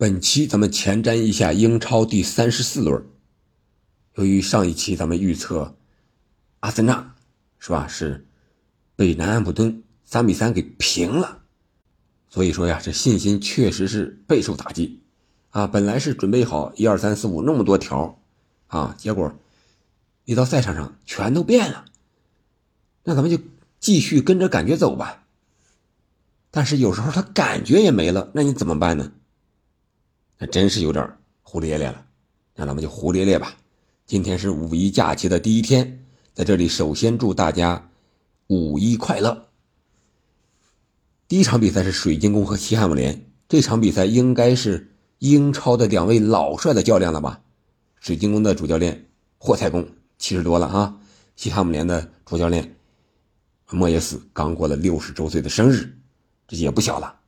本期咱们前瞻一下英超第三十四轮。由于上一期咱们预测阿森纳是吧，是被南安普敦三比三给平了，所以说呀，这信心确实是备受打击啊。本来是准备好一二三四五那么多条啊，结果一到赛场上全都变了。那咱们就继续跟着感觉走吧。但是有时候他感觉也没了，那你怎么办呢？那真是有点胡咧咧了。那咱们就胡咧咧吧。今天是五一假期的第一天，在这里首先祝大家五一快乐。第一场比赛是水晶宫和西汉姆联，这场比赛应该是英超的两位老帅的较量了吧？水晶宫的主教练霍太公七十多了啊，西汉姆联的主教练莫耶斯刚过了六十周岁的生日。这也不小了，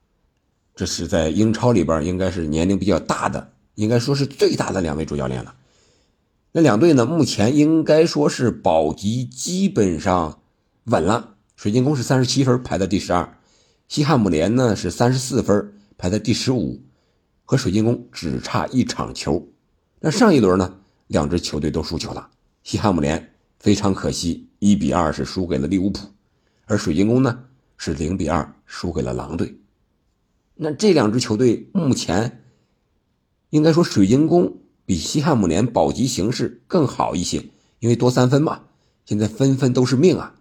这是在英超里边应该是年龄比较大的，应该说是最大的两位主教练了。那两队呢，目前应该说是保级基本上稳了。水晶宫是三十七分，排在第十二；西汉姆联呢是三十四分，排在第十五，和水晶宫只差一场球。那上一轮呢，两支球队都输球了。西汉姆联非常可惜，一比二是输给了利物浦，而水晶宫呢？是零比二输给了狼队，那这两支球队目前应该说水晶宫比西汉姆联保级形势更好一些，因为多三分嘛，现在分分都是命啊。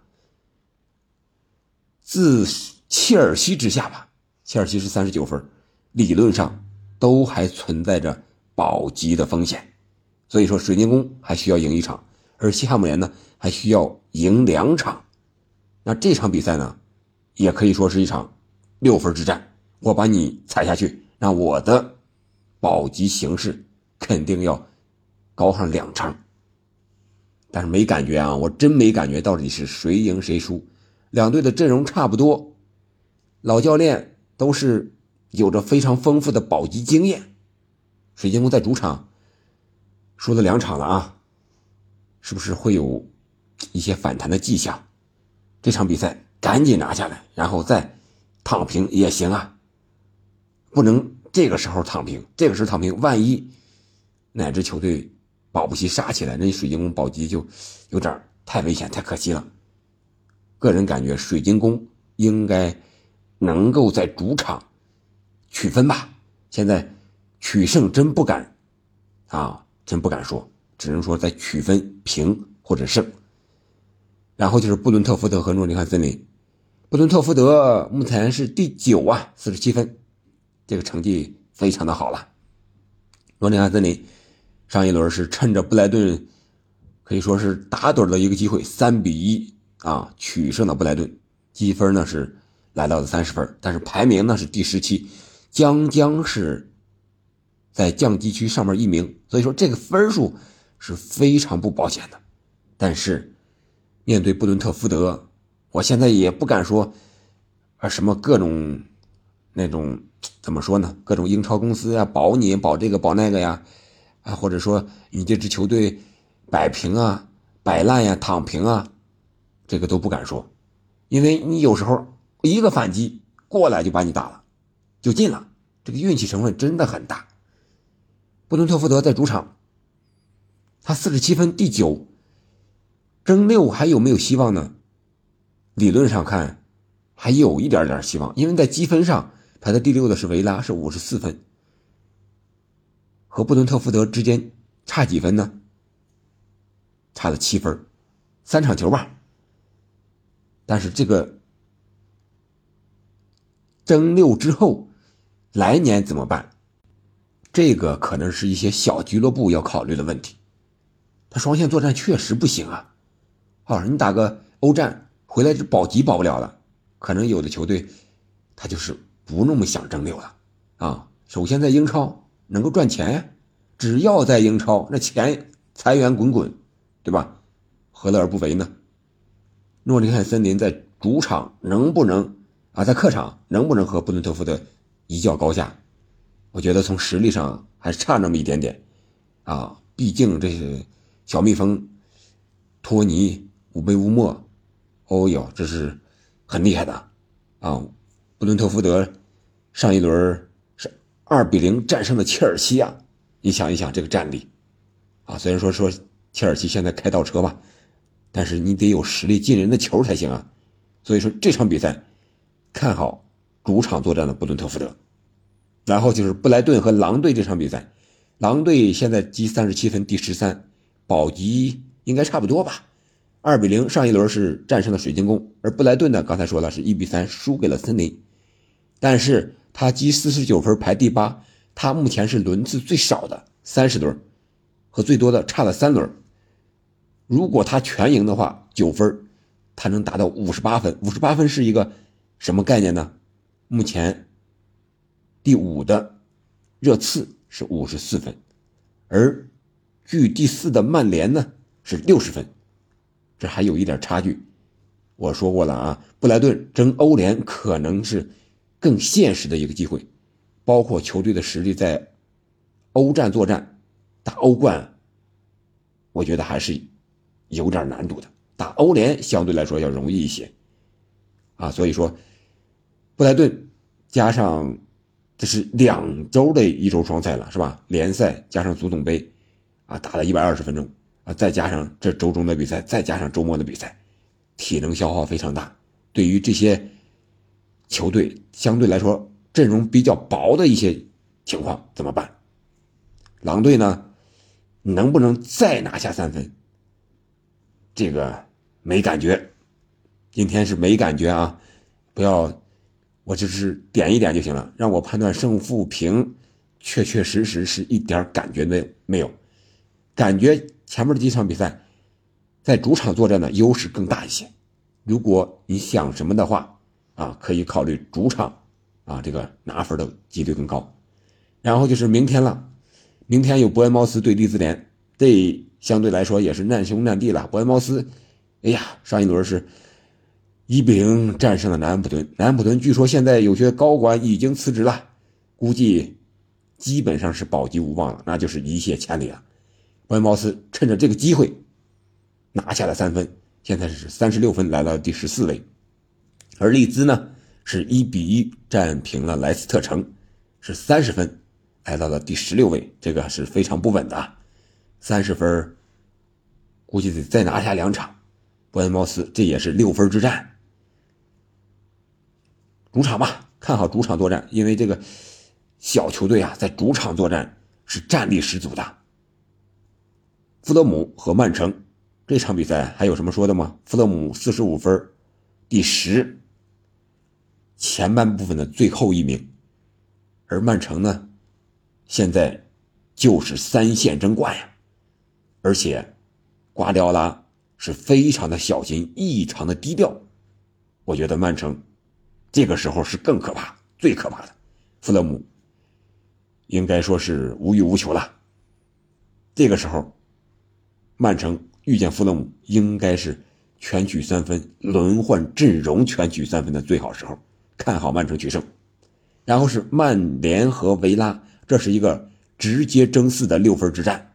自切尔西之下吧，切尔西是三十九分，理论上都还存在着保级的风险，所以说水晶宫还需要赢一场，而西汉姆联呢还需要赢两场，那这场比赛呢？也可以说是一场六分之战，我把你踩下去，那我的保级形势肯定要高上两成。但是没感觉啊，我真没感觉到底是谁赢谁输。两队的阵容差不多，老教练都是有着非常丰富的保级经验。水晶宫在主场输了两场了啊，是不是会有一些反弹的迹象？这场比赛。赶紧拿下来，然后再躺平也行啊。不能这个时候躺平，这个时候躺平，万一哪支球队保不齐杀起来，那水晶宫保级就有点太危险、太可惜了。个人感觉，水晶宫应该能够在主场取分吧。现在取胜真不敢啊，真不敢说，只能说在取分平或者胜。然后就是布伦特福德和诺丁汉森林。布伦特福德目前是第九啊，四十七分，这个成绩非常的好了。诺丁汉森林上一轮是趁着布莱顿可以说是打盹的一个机会，三比一啊取胜了布莱顿，积分呢是来到了三十分，但是排名呢是第十七，将将是在降级区上面一名，所以说这个分数是非常不保险的。但是面对布伦特福德。我现在也不敢说，啊，什么各种那种怎么说呢？各种英超公司呀，保你保这个保那个呀，啊，或者说你这支球队摆平啊、摆烂呀、躺平啊，这个都不敢说，因为你有时候一个反击过来就把你打了，就进了，这个运气成分真的很大。布伦特福德在主场，他四十七分，第九，争六还有没有希望呢？理论上看，还有一点点希望，因为在积分上排在第六的是维拉，是五十四分，和布伦特福德之间差几分呢？差了七分，三场球吧。但是这个争六之后，来年怎么办？这个可能是一些小俱乐部要考虑的问题。他双线作战确实不行啊。好，你打个欧战。回来保级保不了了，可能有的球队，他就是不那么想争六了啊。首先在英超能够赚钱，只要在英超，那钱财源滚滚，对吧？何乐而不为呢？诺丁汉森林在主场能不能啊，在客场能不能和布伦特福德一较高下？我觉得从实力上还是差那么一点点啊。毕竟这是小蜜蜂，托尼乌贝乌莫。哦哟，这是很厉害的啊！布伦特福德上一轮是二比零战胜了切尔西啊！你想一想这个战力，啊，虽然说说切尔西现在开倒车吧，但是你得有实力进人的球才行啊。所以说这场比赛看好主场作战的布伦特福德。然后就是布莱顿和狼队这场比赛，狼队现在积三十七分，第十三，保级应该差不多吧。二比零上一轮是战胜了水晶宫，而布莱顿呢，刚才说了是一比三输给了森林，但是他积四十九分排第八，他目前是轮次最少的三十轮，和最多的差了三轮。如果他全赢的话，九分，他能达到五十八分。五十八分是一个什么概念呢？目前第五的热刺是五十四分，而距第四的曼联呢是六十分。这还有一点差距，我说过了啊，布莱顿争欧联可能是更现实的一个机会，包括球队的实力在欧战作战，打欧冠，我觉得还是有点难度的。打欧联相对来说要容易一些，啊，所以说布莱顿加上这是两周的一周双赛了，是吧？联赛加上足总杯，啊，打了一百二十分钟。啊，再加上这周中的比赛，再加上周末的比赛，体能消耗非常大。对于这些球队相对来说阵容比较薄的一些情况怎么办？狼队呢，能不能再拿下三分？这个没感觉，今天是没感觉啊！不要，我就是点一点就行了，让我判断胜负平，确确实实是一点感觉没没有，感觉。前面的几场比赛，在主场作战的优势更大一些。如果你想什么的话，啊，可以考虑主场，啊，这个拿分的几率更高。然后就是明天了，明天有伯恩茅斯对利兹联，这相对来说也是难兄难弟了。伯恩茅斯，哎呀，上一轮是一比零战胜了南安普顿，南安普顿据说现在有些高管已经辞职了，估计基本上是保级无望了，那就是一泻千里了。伯恩茅斯趁着这个机会拿下了三分，现在是三十六分，来到第十四位。而利兹呢，是一比一战平了莱斯特城，是三十分，来到了第十六位。这个是非常不稳的，三十分，估计得再拿下两场。伯恩茅斯这也是六分之战，主场吧，看好主场作战，因为这个小球队啊，在主场作战是战力十足的。富勒姆和曼城这场比赛还有什么说的吗？富勒姆四十五分，第十，前半部分的最后一名，而曼城呢，现在就是三线争冠呀，而且瓜迪奥拉是非常的小心，异常的低调，我觉得曼城这个时候是更可怕，最可怕的，富勒姆应该说是无欲无求了，这个时候。曼城遇见富勒姆，应该是全取三分，轮换阵容全取三分的最好时候，看好曼城取胜。然后是曼联和维拉，这是一个直接争四的六分之战。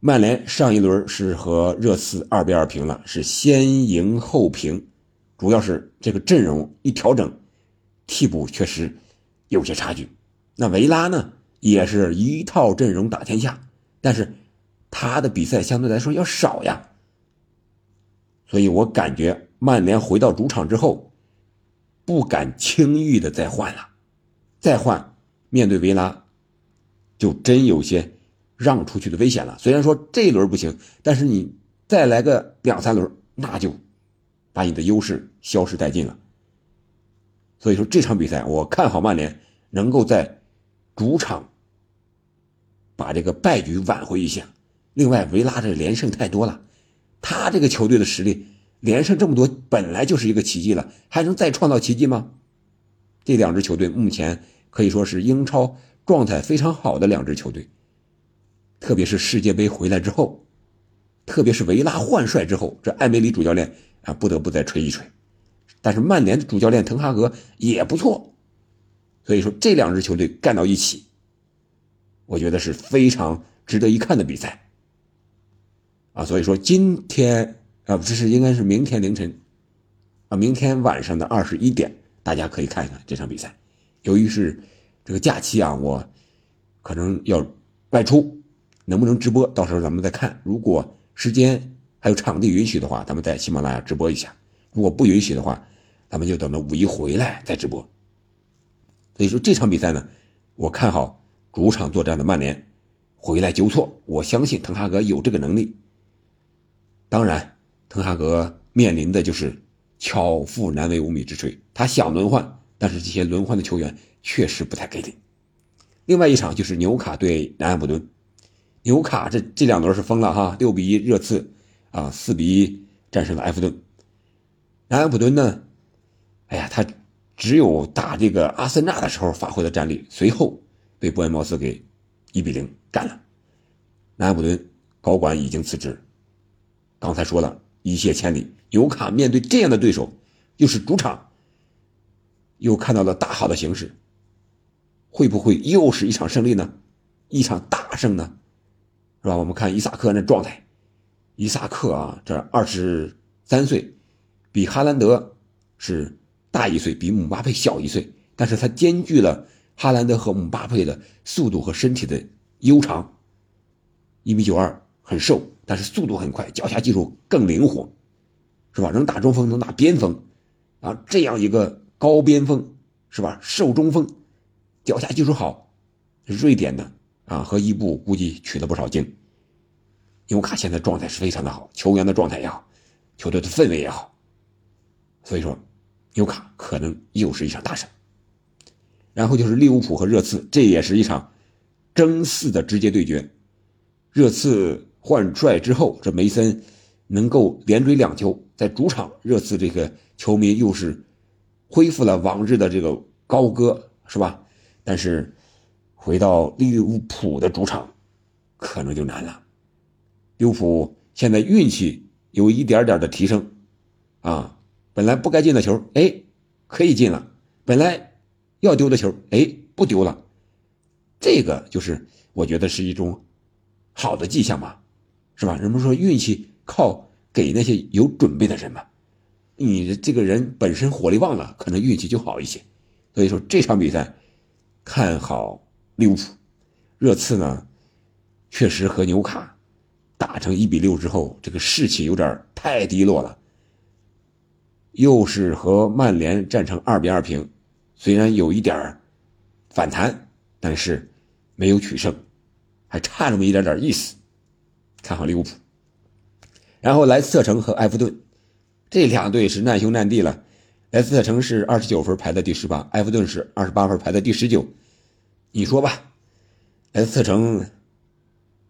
曼联上一轮是和热刺二比二平了，是先赢后平，主要是这个阵容一调整，替补确实有些差距。那维拉呢，也是一套阵容打天下。但是，他的比赛相对来说要少呀，所以我感觉曼联回到主场之后，不敢轻易的再换了，再换面对维拉，就真有些让出去的危险了。虽然说这一轮不行，但是你再来个两三轮，那就把你的优势消失殆尽了。所以说这场比赛，我看好曼联能够在主场。把这个败局挽回一下。另外，维拉这连胜太多了，他这个球队的实力连胜这么多，本来就是一个奇迹了，还能再创造奇迹吗？这两支球队目前可以说是英超状态非常好的两支球队，特别是世界杯回来之后，特别是维拉换帅之后，这艾梅里主教练啊不得不再吹一吹。但是曼联的主教练滕哈格也不错，所以说这两支球队干到一起。我觉得是非常值得一看的比赛，啊，所以说今天啊，这是应该是明天凌晨，啊，明天晚上的二十一点，大家可以看一看这场比赛，由于是这个假期啊，我可能要外出，能不能直播？到时候咱们再看。如果时间还有场地允许的话，咱们在喜马拉雅直播一下；如果不允许的话，咱们就等着五一回来再直播。所以说这场比赛呢，我看好主场作战的曼联回来纠错。我相信滕哈格有这个能力。当然，滕哈格面临的就是巧妇难为无米之炊，他想轮换，但是这些轮换的球员确实不太给力。另外一场就是纽卡对南安普顿，纽卡这这两轮是疯了哈，六比一热刺啊，四比一战胜了埃弗顿。南安普顿呢，哎呀，他只有打这个阿森纳的时候发挥了战力，随后被伯恩茅斯给一比零干了。南安普顿高管已经辞职。刚才说了一泻千里，尤卡面对这样的对手，又是主场，又看到了大好的形势，会不会又是一场胜利呢？一场大胜呢？是吧？我们看伊萨克那状态，伊萨克啊，这二十三岁，比哈兰德是大一岁，比姆巴佩小一岁，但是他兼具了哈兰德和姆巴佩的速度和身体的悠长，一米九二，很瘦。但是速度很快，脚下技术更灵活，是吧？能打中锋，能打边锋，啊，这样一个高边锋，是吧？瘦中锋，脚下技术好，瑞典的啊，和伊布估计取了不少经。纽卡现在状态是非常的好，球员的状态也好，球队的氛围也好，所以说，纽卡可能又是一场大胜。然后就是利物浦和热刺，这也是一场争四的直接对决，热刺。换帅之后，这梅森能够连追两球，在主场热刺这个球迷又是恢复了往日的这个高歌，是吧？但是回到利物浦的主场，可能就难了。利物浦现在运气有一点点的提升，啊，本来不该进的球，哎，可以进了；本来要丢的球，哎，不丢了。这个就是我觉得是一种好的迹象吧。是吧？人们说运气靠给那些有准备的人嘛。你这个人本身火力旺了，可能运气就好一些。所以说这场比赛看好利物浦。热刺呢，确实和纽卡打成一比六之后，这个士气有点太低落了。又是和曼联战成二比二平，虽然有一点反弹，但是没有取胜，还差那么一点点意思。看好利物浦，然后莱斯特城和埃弗顿，这两队是难兄难弟了。莱斯特城是二十九分排在第十八，埃弗顿是二十八分排在第十九。你说吧，莱斯特城，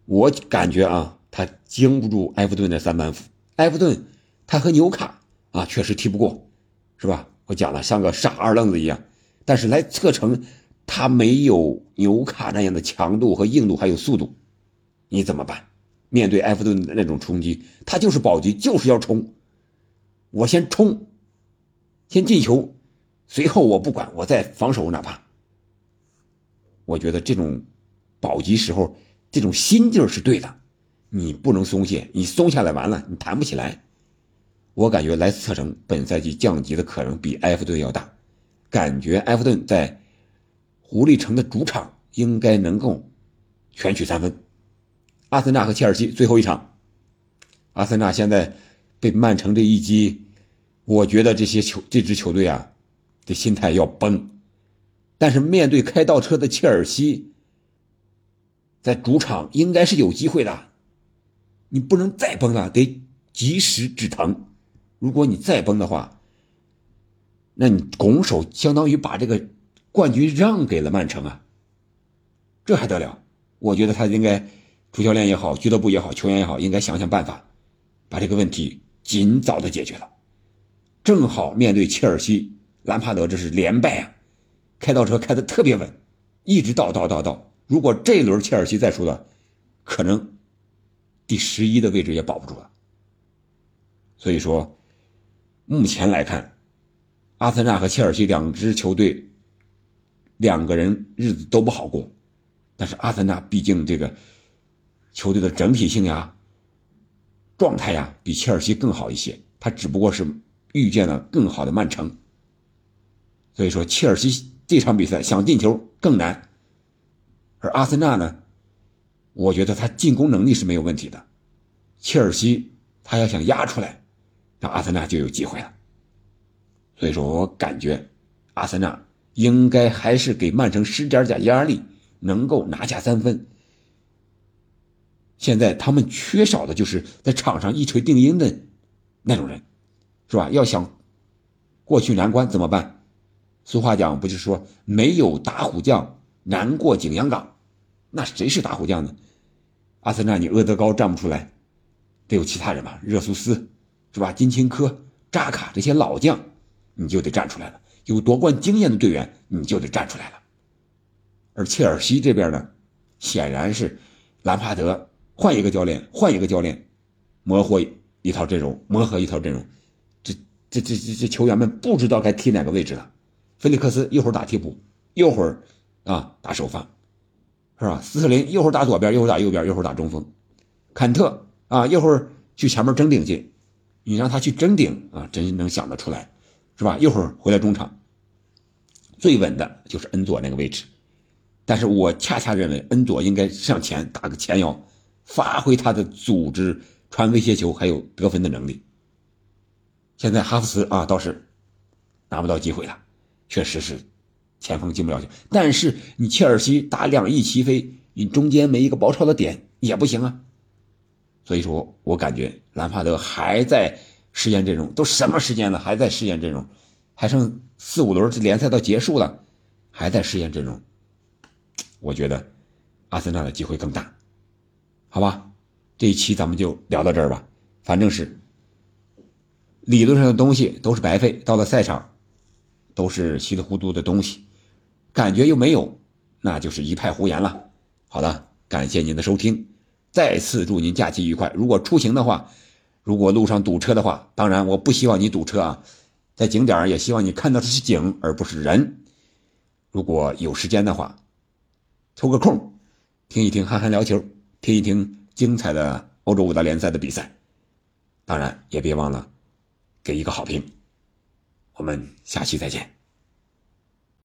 我感觉啊，他经不住埃弗顿的三板斧。埃弗顿他和纽卡啊，确实踢不过，是吧？我讲了，像个傻二愣子一样。但是莱斯特城他没有纽卡那样的强度和硬度，还有速度，你怎么办？面对埃弗顿的那种冲击，他就是保级，就是要冲。我先冲，先进球，随后我不管，我再防守，哪怕。我觉得这种保级时候这种心劲是对的，你不能松懈，你松下来完了，你弹不起来。我感觉莱斯特城本赛季降级的可能比埃弗顿要大，感觉埃弗顿在狐狸城的主场应该能够全取三分。阿森纳和切尔西最后一场，阿森纳现在被曼城这一击，我觉得这些球这支球队啊，的心态要崩。但是面对开倒车的切尔西，在主场应该是有机会的。你不能再崩了，得及时止疼。如果你再崩的话，那你拱手相当于把这个冠军让给了曼城啊，这还得了？我觉得他应该。主教练也好，俱乐部也好，球员也好，应该想想办法，把这个问题尽早的解决了。正好面对切尔西，兰帕德这是连败啊，开倒车开的特别稳，一直倒倒倒倒。如果这轮切尔西再输了，可能第十一的位置也保不住了。所以说，目前来看，阿森纳和切尔西两支球队，两个人日子都不好过。但是阿森纳毕竟这个。球队的整体性呀、状态呀，比切尔西更好一些。他只不过是遇见了更好的曼城，所以说切尔西这场比赛想进球更难。而阿森纳呢，我觉得他进攻能力是没有问题的，切尔西他要想压出来，那阿森纳就有机会了。所以说我感觉，阿森纳应该还是给曼城施点点压力，能够拿下三分。现在他们缺少的就是在场上一锤定音的那种人，是吧？要想过去难关怎么办？俗话讲，不就是说没有打虎将难过景阳冈？那谁是打虎将呢？阿森纳，你阿德高站不出来，得有其他人吧？热苏斯，是吧？金钦科、扎卡这些老将，你就得站出来了。有夺冠经验的队员，你就得站出来了。而切尔西这边呢，显然是兰帕德。换一个教练，换一个教练，磨合一套阵容，磨合一套阵容，这这这这这球员们不知道该踢哪个位置了。菲利克斯一会儿打替补，一会儿啊打首发，是吧？斯特林一会儿打左边，一会儿打右边，一会儿打中锋。坎特啊一会儿去前面争顶去，你让他去争顶啊，真能想得出来，是吧？一会儿回来中场，最稳的就是恩佐那个位置，但是我恰恰认为恩佐应该向前打个前腰。发挥他的组织、传威胁球还有得分的能力。现在哈弗茨啊倒是拿不到机会了，确实是前锋进不了球。但是你切尔西打两翼齐飞，你中间没一个包抄的点也不行啊。所以说我感觉兰帕德还在试验阵容，都什么时间了还在试验阵容，还剩四五轮这联赛都结束了，还在试验阵容。我觉得阿森纳的机会更大。好吧，这一期咱们就聊到这儿吧。反正是理论上的东西都是白费，到了赛场都是稀里糊涂的东西，感觉又没有，那就是一派胡言了。好的，感谢您的收听，再次祝您假期愉快。如果出行的话，如果路上堵车的话，当然我不希望你堵车啊，在景点也希望你看到的是景而不是人。如果有时间的话，抽个空听一听憨憨聊球。听一听精彩的欧洲五大联赛的比赛，当然也别忘了给一个好评。我们下期再见。